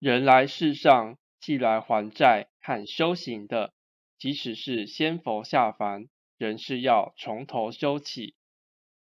人来世上既来还债，看修行的，即使是仙佛下凡，仍是要从头修起。